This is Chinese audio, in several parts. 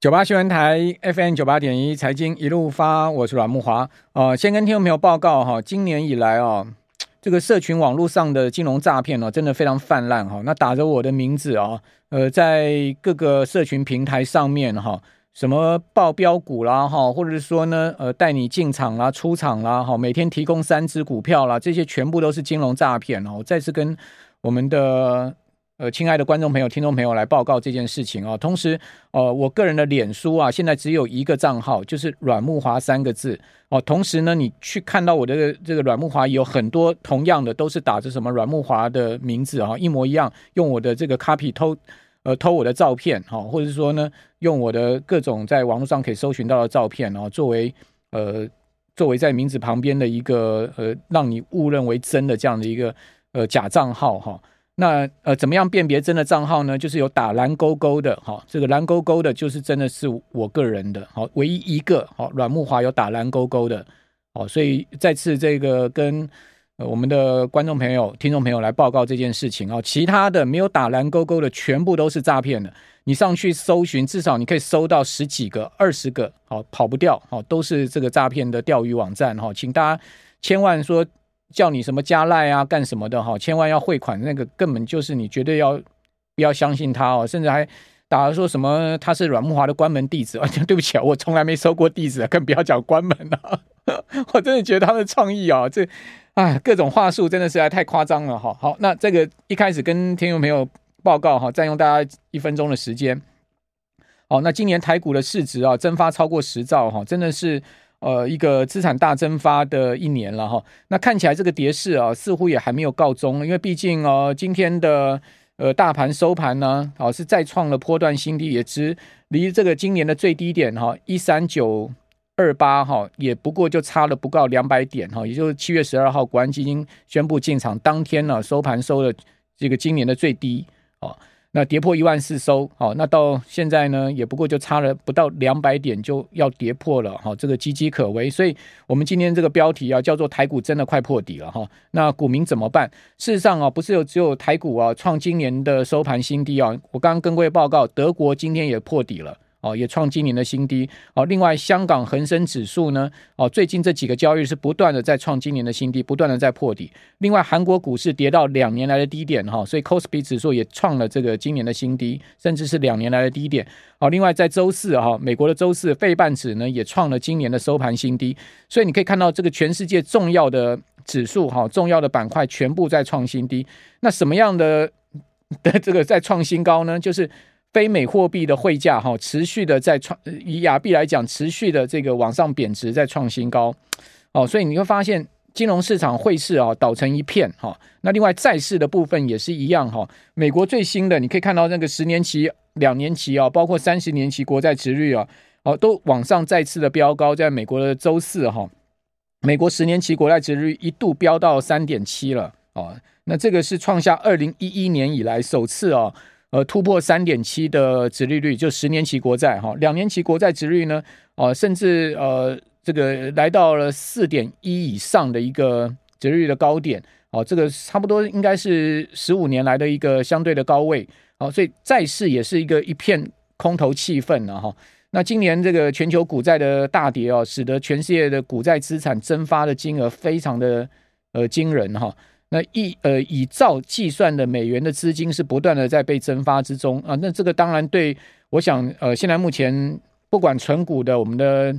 九八新闻台 FM 九八点一财经一路发，我是阮木华。呃，先跟听众朋友报告哈，今年以来哦，这个社群网络上的金融诈骗哦，真的非常泛滥哈。那打着我的名字啊，呃，在各个社群平台上面哈，什么报标股啦哈，或者是说呢，呃，带你进场啦、出场啦哈，每天提供三只股票啦，这些全部都是金融诈骗哦。再次跟我们的。呃，亲爱的观众朋友、听众朋友，来报告这件事情啊。同时，呃，我个人的脸书啊，现在只有一个账号，就是阮木华三个字哦。同时呢，你去看到我的这个阮木华有很多同样的，都是打着什么阮木华的名字啊，一模一样，用我的这个 copy 偷呃偷我的照片哈，或者说呢，用我的各种在网络上可以搜寻到的照片啊，作为呃作为在名字旁边的一个呃让你误认为真的这样的一个呃假账号哈。那呃，怎么样辨别真的账号呢？就是有打蓝勾勾的，哈，这个蓝勾勾的，就是真的是我个人的，好，唯一一个，好，阮慕华有打蓝勾勾的，好，所以再次这个跟我们的观众朋友、听众朋友来报告这件事情啊，其他的没有打蓝勾勾的，全部都是诈骗的。你上去搜寻，至少你可以搜到十几个、二十个，好，跑不掉，好，都是这个诈骗的钓鱼网站，哈，请大家千万说。叫你什么加赖啊，干什么的哈？千万要汇款，那个根本就是你绝对要不要相信他哦，甚至还打了说什么他是阮木华的关门弟子啊？对不起啊，我从来没收过弟子，更不要讲关门了。我真的觉得他的创意啊，这哎各种话术真的是还太夸张了哈。好，那这个一开始跟听众朋友报告哈，占用大家一分钟的时间。好，那今年台股的市值啊，蒸发超过十兆哈，真的是。呃，一个资产大蒸发的一年了哈，那看起来这个跌势啊，似乎也还没有告终，因为毕竟哦，今天的呃大盘收盘呢，哦是再创了波段新低，也只离这个今年的最低点哈一三九二八哈，也不过就差了不到两百点哈，也就是七月十二号国安基金宣布进场当天呢，收盘收了这个今年的最低啊。那跌破一万四收，好，那到现在呢，也不过就差了不到两百点就要跌破了，哈，这个岌岌可危。所以，我们今天这个标题啊，叫做台股真的快破底了，哈。那股民怎么办？事实上啊，不是有只有台股啊创今年的收盘新低啊，我刚刚跟各位报告，德国今天也破底了。哦，也创今年的新低。哦，另外香港恒生指数呢，哦，最近这几个交易是不断的在创今年的新低，不断的在破底。另外，韩国股市跌到两年来的低点，哈，所以 Kospi 指数也创了这个今年的新低，甚至是两年来的低点。好，另外在周四哈，美国的周四费半指呢也创了今年的收盘新低。所以你可以看到，这个全世界重要的指数哈，重要的板块全部在创新低。那什么样的的这个在创新高呢？就是。非美货币的汇价哈，持续的在创，以亚币来讲，持续的这个往上贬值，在创新高，哦，所以你会发现金融市场汇市啊倒成一片哈。那另外债市的部分也是一样哈。美国最新的你可以看到那个十年期、两年期啊，包括三十年期国债殖率啊，哦，都往上再次的飙高。在美国的周四哈，美国十年期国债殖率一度飙到三点七了哦。那这个是创下二零一一年以来首次哦。呃，突破三点七的殖利率，就十年期国债哈，两年期国债殖率呢，哦，甚至呃，这个来到了四点一以上的一个殖利率的高点，哦，这个差不多应该是十五年来的一个相对的高位，哦，所以债市也是一个一片空头气氛了哈。那今年这个全球股债的大跌哦，使得全世界的股债资产蒸发的金额非常的呃惊人哈。那一呃以兆计算的美元的资金是不断的在被蒸发之中啊，那这个当然对，我想呃现在目前不管存股的我们的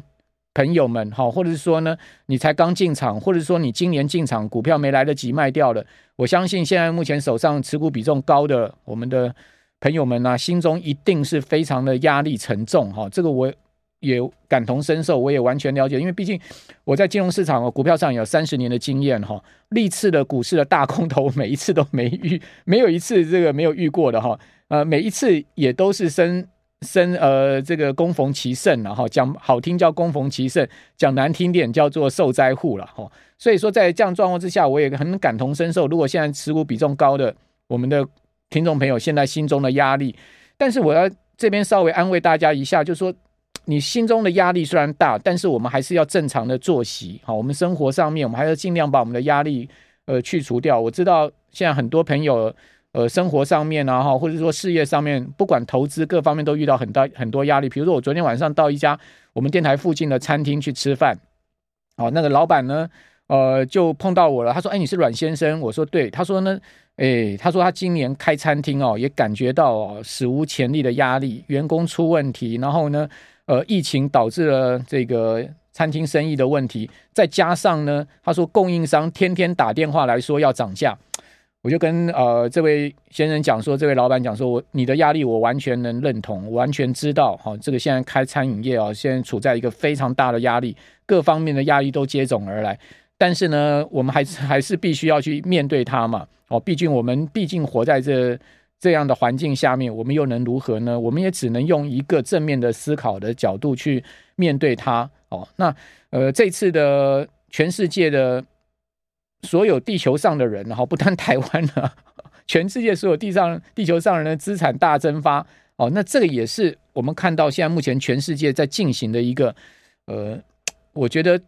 朋友们哈，或者是说呢你才刚进场，或者说你今年进场股票没来得及卖掉的，我相信现在目前手上持股比重高的我们的朋友们呢、心中一定是非常的压力沉重哈，这个我。也感同身受，我也完全了解，因为毕竟我在金融市场哦，股票上有三十年的经验哈，历次的股市的大空头，每一次都没遇，没有一次这个没有遇过的哈，呃，每一次也都是生生呃这个攻逢其胜了哈，讲好听叫攻逢其胜，讲难听点叫做受灾户了哈，所以说在这样状况之下，我也很感同身受，如果现在持股比重高的我们的听众朋友现在心中的压力，但是我要这边稍微安慰大家一下，就是说。你心中的压力虽然大，但是我们还是要正常的作息。好，我们生活上面，我们还要尽量把我们的压力呃去除掉。我知道现在很多朋友呃生活上面啊哈，或者说事业上面，不管投资各方面都遇到很大很多压力。比如说我昨天晚上到一家我们电台附近的餐厅去吃饭，哦，那个老板呢，呃，就碰到我了，他说：“哎，你是阮先生？”我说：“对。”他说呢，哎，他说他今年开餐厅哦，也感觉到哦，史无前例的压力，员工出问题，然后呢，呃，疫情导致了这个。餐厅生意的问题，再加上呢，他说供应商天天打电话来说要涨价，我就跟呃这位先生讲说，这位老板讲说，我你的压力我完全能认同，完全知道，哈，这个现在开餐饮业啊，现在处在一个非常大的压力，各方面的压力都接踵而来，但是呢，我们还是还是必须要去面对它嘛，哦，毕竟我们毕竟活在这这样的环境下面，我们又能如何呢？我们也只能用一个正面的思考的角度去面对它。哦，那呃，这次的全世界的所有地球上的人，然后不但台湾了，全世界所有地上地球上人的资产大蒸发。哦，那这个也是我们看到现在目前全世界在进行的一个呃，我觉得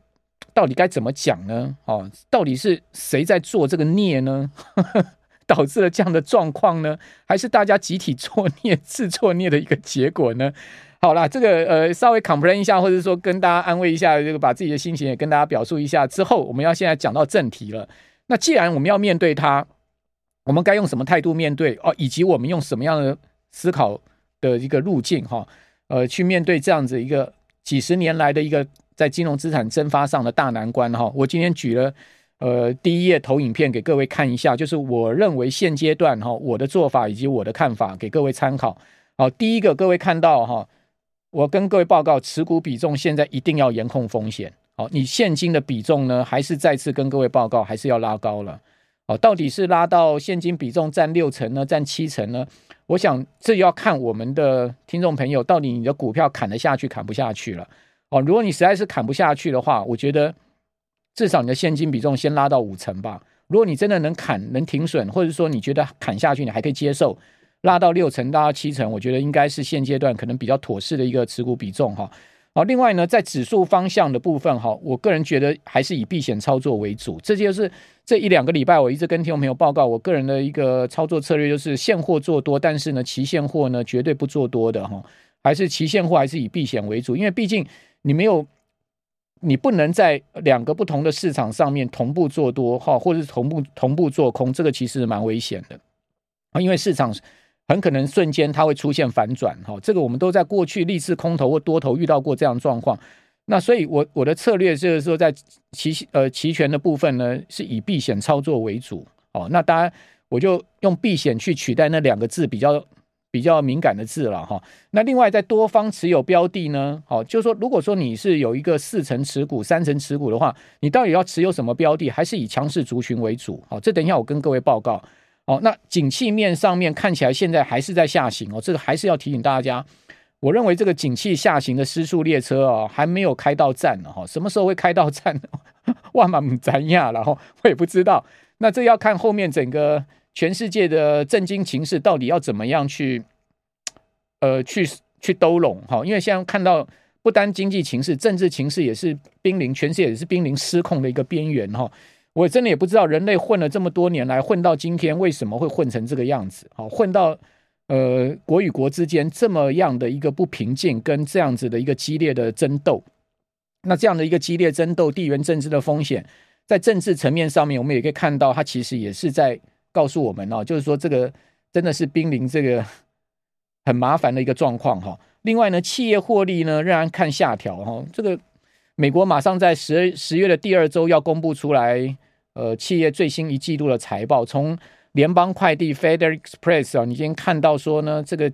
到底该怎么讲呢？哦，到底是谁在做这个孽呢？导致了这样的状况呢？还是大家集体作孽、自作孽的一个结果呢？好啦，这个呃，稍微 complain 一下，或者说跟大家安慰一下，这个把自己的心情也跟大家表述一下之后，我们要现在讲到正题了。那既然我们要面对它，我们该用什么态度面对哦？以及我们用什么样的思考的一个路径哈？呃，去面对这样子一个几十年来的一个在金融资产蒸发上的大难关哈？我今天举了呃第一页投影片给各位看一下，就是我认为现阶段哈我的做法以及我的看法给各位参考。好，第一个各位看到哈。我跟各位报告，持股比重现在一定要严控风险。好，你现金的比重呢，还是再次跟各位报告，还是要拉高了。好，到底是拉到现金比重占六成呢，占七成呢？我想这要看我们的听众朋友，到底你的股票砍得下去，砍不下去了。哦，如果你实在是砍不下去的话，我觉得至少你的现金比重先拉到五成吧。如果你真的能砍，能停损，或者说你觉得砍下去你还可以接受。拉到六成，拉到七成，我觉得应该是现阶段可能比较妥适的一个持股比重哈。好，另外呢，在指数方向的部分哈，我个人觉得还是以避险操作为主。这就是这一两个礼拜我一直跟听众朋友报告，我个人的一个操作策略就是现货做多，但是呢，期现货呢绝对不做多的哈，还是期现货还是以避险为主，因为毕竟你没有，你不能在两个不同的市场上面同步做多哈，或者是同步同步做空，这个其实蛮危险的啊，因为市场。很可能瞬间它会出现反转，哈，这个我们都在过去历次空头或多头遇到过这样状况。那所以我，我的策略就是说，在期呃期权的部分呢，是以避险操作为主，哦，那当然我就用避险去取代那两个字比较比较敏感的字了，哈。那另外，在多方持有标的呢，好，就是说，如果说你是有一个四成持股、三成持股的话，你到底要持有什么标的，还是以强势族群为主？好，这等一下我跟各位报告。哦，那景气面上面看起来现在还是在下行哦，这个还是要提醒大家。我认为这个景气下行的失速列车啊，还没有开到站呢哈，什么时候会开到站？万马咱亚然后，我也不知道。那这要看后面整个全世界的政经情势到底要怎么样去，呃，去去兜拢哈。因为现在看到不单经济情势，政治情势也是濒临，全世界也是濒临失控的一个边缘哈。我真的也不知道人类混了这么多年来，混到今天为什么会混成这个样子？好，混到呃国与国之间这么样的一个不平静，跟这样子的一个激烈的争斗。那这样的一个激烈争斗，地缘政治的风险，在政治层面上面，我们也可以看到，它其实也是在告诉我们哦，就是说这个真的是濒临这个 很麻烦的一个状况哈。另外呢，企业获利呢仍然看下调哈，这个。美国马上在十十月的第二周要公布出来，呃，企业最新一季度的财报。从联邦快递 （FedEx Express） 啊，你已经看到说呢，这个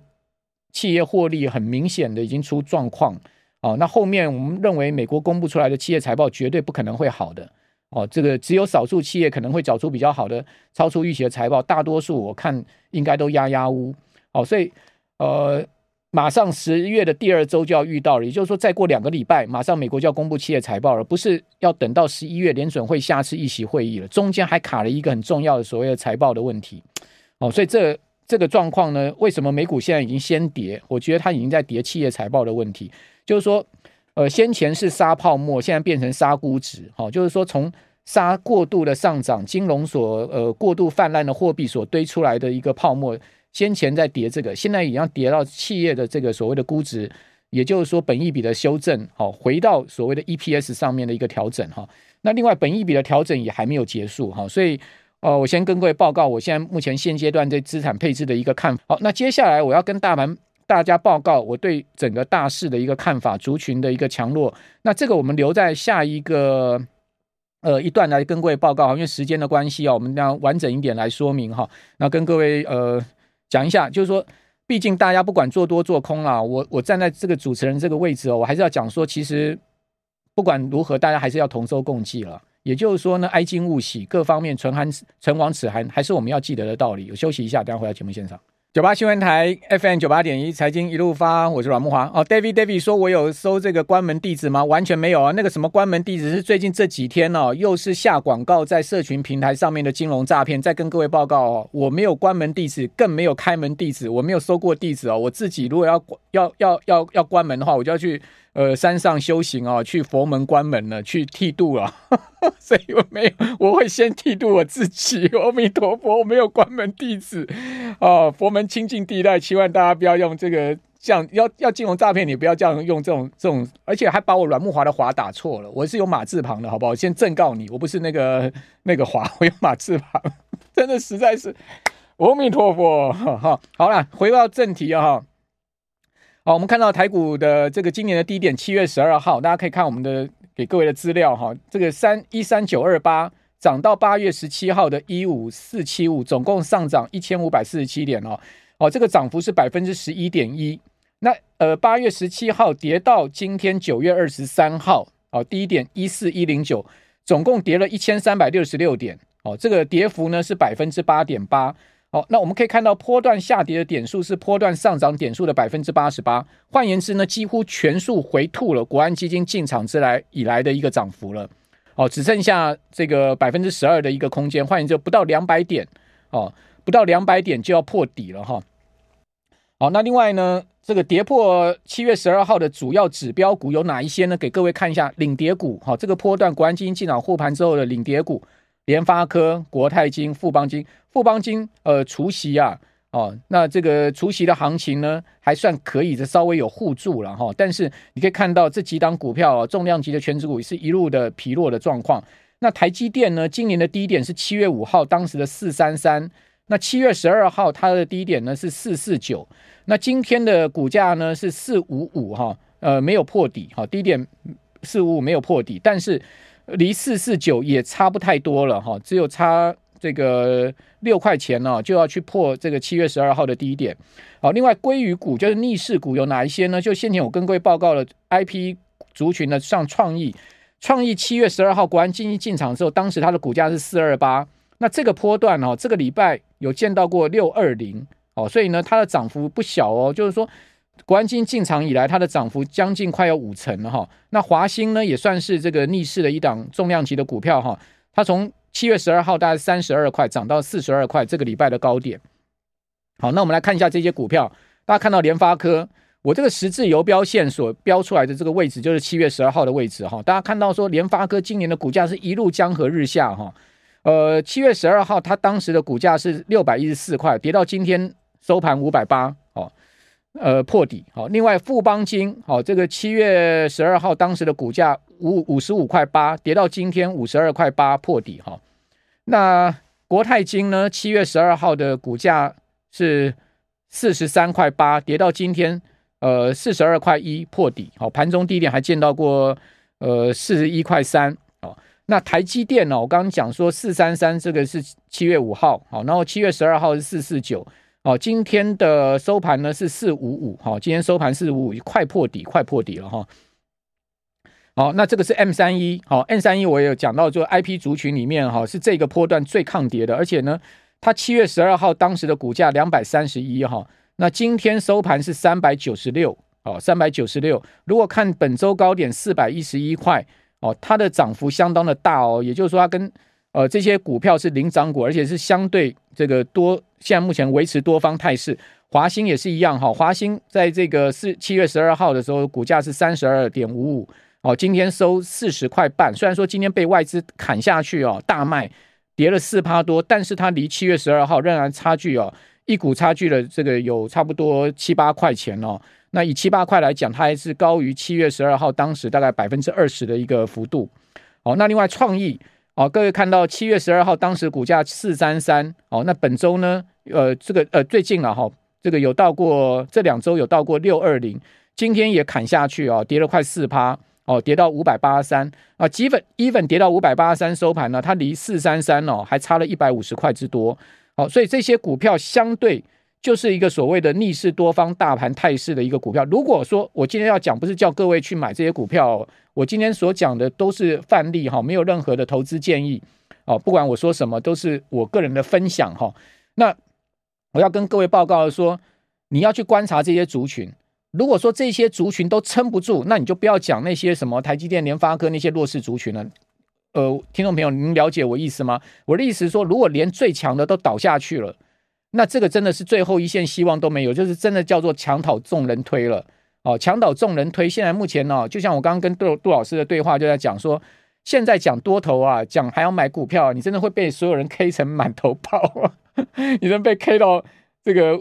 企业获利很明显的已经出状况。哦，那后面我们认为美国公布出来的企业财报绝对不可能会好的。哦，这个只有少数企业可能会找出比较好的、超出预期的财报，大多数我看应该都压压乌。哦，所以呃。马上十月的第二周就要遇到了，也就是说，再过两个礼拜，马上美国就要公布企业财报了，不是要等到十一月联准会下次议息会议了，中间还卡了一个很重要的所谓的财报的问题。哦，所以这这个状况呢，为什么美股现在已经先跌？我觉得它已经在跌企业财报的问题，就是说，呃，先前是杀泡沫，现在变成杀估值。好，就是说从杀过度的上涨，金融所呃过度泛滥的货币所堆出来的一个泡沫。先前在跌这个，现在已经跌到企业的这个所谓的估值，也就是说本益比的修正，好，回到所谓的 EPS 上面的一个调整哈。那另外本益比的调整也还没有结束哈，所以呃，我先跟各位报告，我现在目前现阶段对资产配置的一个看法。好，那接下来我要跟大盘大家报告我对整个大势的一个看法，族群的一个强弱。那这个我们留在下一个呃一段来跟各位报告，因为时间的关系啊，我们要完整一点来说明哈。那跟各位呃。讲一下，就是说，毕竟大家不管做多做空啦，我我站在这个主持人这个位置哦，我还是要讲说，其实不管如何，大家还是要同舟共济了。也就是说呢，哀矜勿喜，各方面唇寒唇亡齿寒，还是我们要记得的道理。我休息一下，等下回到节目现场。九八新闻台 FM 九八点一财经一路发，我是阮木华。哦，David David 说，我有收这个关门地址吗？完全没有啊。那个什么关门地址是最近这几天哦，又是下广告在社群平台上面的金融诈骗。再跟各位报告哦，我没有关门地址，更没有开门地址，我没有收过地址哦。我自己如果要要要要要关门的话，我就要去。呃，山上修行啊，去佛门关门了，去剃度了，所以我没有，我会先剃度我自己。阿弥陀佛，我没有关门弟子啊，佛门清净地带，希望大家不要用这个这样，要要金融诈骗，你不要这样用这种这种，而且还把我阮木华的华打错了，我是有马字旁的，好不好？先正告你，我不是那个那个华，我有马字旁，真的实在是阿弥陀佛。哈，好了，回到正题啊，好，我们看到台股的这个今年的低点，七月十二号，大家可以看我们的给各位的资料哈。这个三一三九二八涨到八月十七号的一五四七五，总共上涨一千五百四十七点哦。哦，这个涨幅是百分之十一点一。那呃，八月十七号跌到今天九月二十三号，哦，低点一四一零九，总共跌了一千三百六十六点。哦，这个跌幅呢是百分之八点八。好，那我们可以看到波段下跌的点数是波段上涨点数的百分之八十八，换言之呢，几乎全数回吐了国安基金进场之来以来的一个涨幅了。哦，只剩下这个百分之十二的一个空间，换言之，不到两百点哦，不到两百点就要破底了哈。好，那另外呢，这个跌破七月十二号的主要指标股有哪一些呢？给各位看一下领跌股。好，这个波段国安基金进场护盘之后的领跌股。联发科、国泰金、富邦金、富邦金，呃，除息啊，哦，那这个除息的行情呢，还算可以，这稍微有互助了哈、哦。但是你可以看到这几档股票、哦、重量级的权值股是一路的疲弱的状况。那台积电呢，今年的低点是七月五号当时的四三三，那七月十二号它的低点呢是四四九，那今天的股价呢是四五五哈，呃，没有破底哈、哦，低点四五五没有破底，但是。离四四九也差不太多了哈，只有差这个六块钱呢，就要去破这个七月十二号的低点。好，另外鲑鱼股就是逆势股有哪一些呢？就先前我跟各位报告了 IP 族群的，像创意，创意七月十二号国安基金进场之后，当时它的股价是四二八，那这个波段哦，这个礼拜有见到过六二零哦，所以呢，它的涨幅不小哦，就是说。国安金进场以来，它的涨幅将近快要五成了哈。那华兴呢，也算是这个逆势的一档重量级的股票哈。它从七月十二号大概三十二块涨到四十二块，这个礼拜的高点。好，那我们来看一下这些股票。大家看到联发科，我这个十字游标线所标出来的这个位置，就是七月十二号的位置哈。大家看到说，联发科今年的股价是一路江河日下哈。呃，七月十二号它当时的股价是六百一十四块，跌到今天收盘五百八哦。呃，破底好。另外，富邦金好，这个七月十二号当时的股价五五十五块八，跌到今天五十二块八，破底哈。那国泰金呢？七月十二号的股价是四十三块八，跌到今天呃四十二块一，破底好。盘中低点还见到过呃四十一块三哦。那台积电呢？我刚刚讲说四三三这个是七月五号好，然后七月十二号是四四九。哦，今天的收盘呢是四五五，哈，今天收盘四五五，快破底，快破底了哈。好，那这个是 M 三一，好，M 三一我也有讲到，就 IP 族群里面哈是这个波段最抗跌的，而且呢，它七月十二号当时的股价两百三十一哈，那今天收盘是三百九十六，哦，三百九十六。如果看本周高点四百一十一块，哦，它的涨幅相当的大哦，也就是说它跟呃这些股票是领涨股，而且是相对这个多。现在目前维持多方态势，华兴也是一样哈。华兴在这个四七月十二号的时候，股价是三十二点五五哦，今天收四十块半，虽然说今天被外资砍下去哦，大卖跌了四趴多，但是它离七月十二号仍然差距哦，一股差距的这个有差不多七八块钱哦。那以七八块来讲，它还是高于七月十二号当时大概百分之二十的一个幅度。哦，那另外创意哦，各位看到七月十二号当时股价四三三哦，那本周呢，呃，这个呃最近了哈，这个有到过这两周有到过六二零，今天也砍下去哦，跌了快四趴。哦，跌到五百八十三啊，基本 even 跌到五百八十三收盘呢，它离四三三哦还差了一百五十块之多。好，所以这些股票相对就是一个所谓的逆势多方大盘态势的一个股票。如果说我今天要讲，不是叫各位去买这些股票，我今天所讲的都是范例哈，没有任何的投资建议哦。不管我说什么，都是我个人的分享哈。那我要跟各位报告说，你要去观察这些族群。如果说这些族群都撑不住，那你就不要讲那些什么台积电、联发科那些弱势族群了。呃，听众朋友，您了解我意思吗？我的意思是说，如果连最强的都倒下去了，那这个真的是最后一线希望都没有，就是真的叫做墙倒众人推了。哦，墙倒众人推，现在目前呢、哦，就像我刚刚跟杜杜老师的对话就在讲说，现在讲多头啊，讲还要买股票，你真的会被所有人 K 成满头包啊，你能被 K 到这个。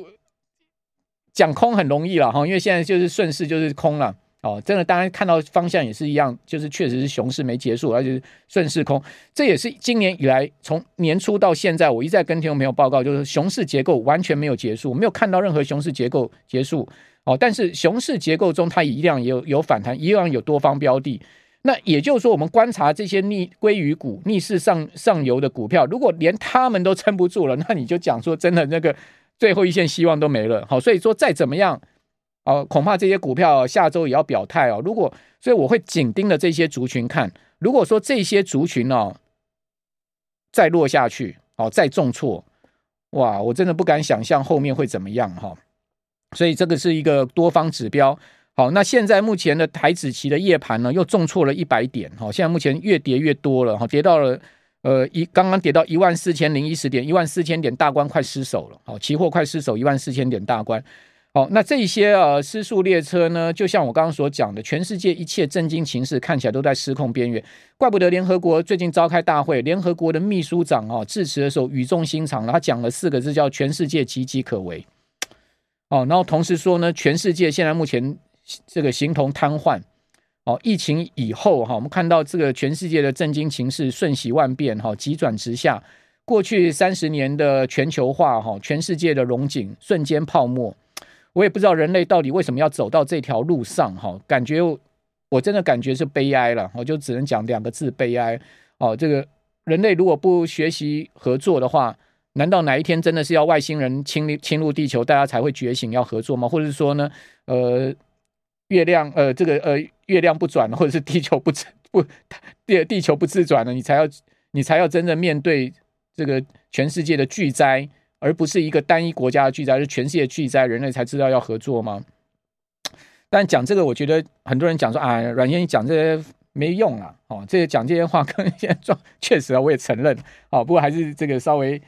讲空很容易了哈，因为现在就是顺势就是空了哦，真的，当然看到方向也是一样，就是确实是熊市没结束，而且是顺势空，这也是今年以来从年初到现在，我一再跟听众朋友报告，就是熊市结构完全没有结束，没有看到任何熊市结构结束哦。但是熊市结构中，它一样也有有反弹，一样有多方标的。那也就是说，我们观察这些逆鲑鱼股、逆势上上游的股票，如果连他们都撑不住了，那你就讲说真的那个。最后一线希望都没了，好，所以说再怎么样，哦，恐怕这些股票下周也要表态哦。如果，所以我会紧盯着这些族群看，如果说这些族群哦再落下去，哦，再重挫，哇，我真的不敢想象后面会怎么样哈。所以这个是一个多方指标。好，那现在目前的台指期的夜盘呢，又重挫了一百点，好，现在目前越跌越多了，哈，跌到了。呃，一刚刚跌到一万四千零一十点，一万四千点大关快失守了，好，期货快失守一万四千点大关，好，那这些呃失速列车呢，就像我刚刚所讲的，全世界一切震惊情势看起来都在失控边缘，怪不得联合国最近召开大会，联合国的秘书长啊致辞的时候语重心长了，他讲了四个字叫全世界岌岌可危，哦，然后同时说呢，全世界现在目前这个形同瘫痪。哦，疫情以后哈，我们看到这个全世界的震惊情势瞬息万变哈，急转直下。过去三十年的全球化哈，全世界的荣景瞬间泡沫。我也不知道人类到底为什么要走到这条路上哈，感觉我真的感觉是悲哀了。我就只能讲两个字：悲哀。哦，这个人类如果不学习合作的话，难道哪一天真的是要外星人侵侵入地球，大家才会觉醒要合作吗？或者是说呢，呃，月亮呃，这个呃。月亮不转，或者是地球不不地地球不自转了，你才要你才要真正面对这个全世界的巨灾，而不是一个单一国家的巨灾，是全世界巨灾，人类才知道要合作吗？但讲这个，我觉得很多人讲说啊，阮先生讲这些没用啊，哦，这些讲这些话跟现在状确实啊，我也承认，哦，不过还是这个稍微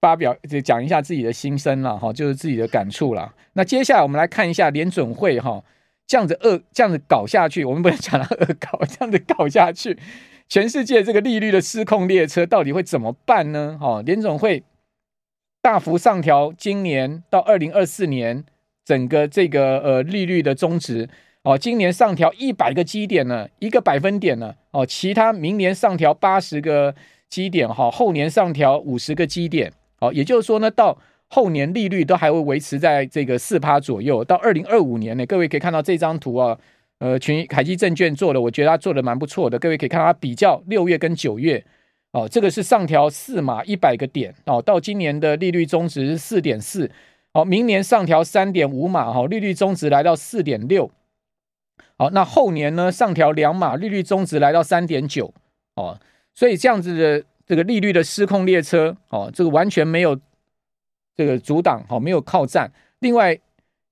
发表就讲一下自己的心声了，哈，就是自己的感触了。那接下来我们来看一下联准会哈。这样子恶这样子搞下去，我们不能讲它恶搞，这样子搞下去，全世界这个利率的失控列车到底会怎么办呢？哦，联准会大幅上调今年到二零二四年整个这个呃利率的中值哦，今年上调一百个基点呢，一个百分点呢哦，其他明年上调八十个基点哈，后年上调五十个基点哦，也就是说呢到。后年利率都还会维持在这个四趴左右，到二零二五年呢，各位可以看到这张图啊，呃，群凯基证券做的，我觉得他做的蛮不错的。各位可以看到它比较六月跟九月，哦，这个是上调四码一百个点哦，到今年的利率中值是四点四，哦，明年上调三点五码哈，利率中值来到四点六，好，那后年呢上调两码，利率中值来到三点九，哦，所以这样子的这个利率的失控列车，哦，这个完全没有。这个阻挡好没有靠站，另外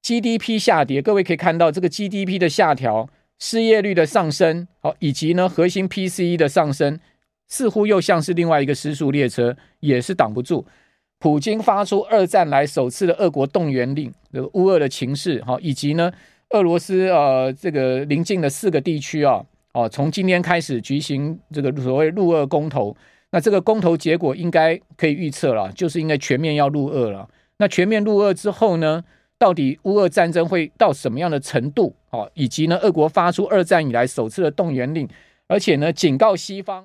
GDP 下跌，各位可以看到这个 GDP 的下调，失业率的上升，好以及呢核心 PCE 的上升，似乎又像是另外一个失速列车，也是挡不住。普京发出二战来首次的俄国动员令，这个乌俄的情势，哈以及呢俄罗斯呃这个邻近的四个地区啊，哦，从今天开始举行这个所谓入俄公投，那这个公投结果应该可以预测了，就是应该全面要入俄了。那全面入俄之后呢，到底乌俄战争会到什么样的程度？哦，以及呢，俄国发出二战以来首次的动员令，而且呢，警告西方。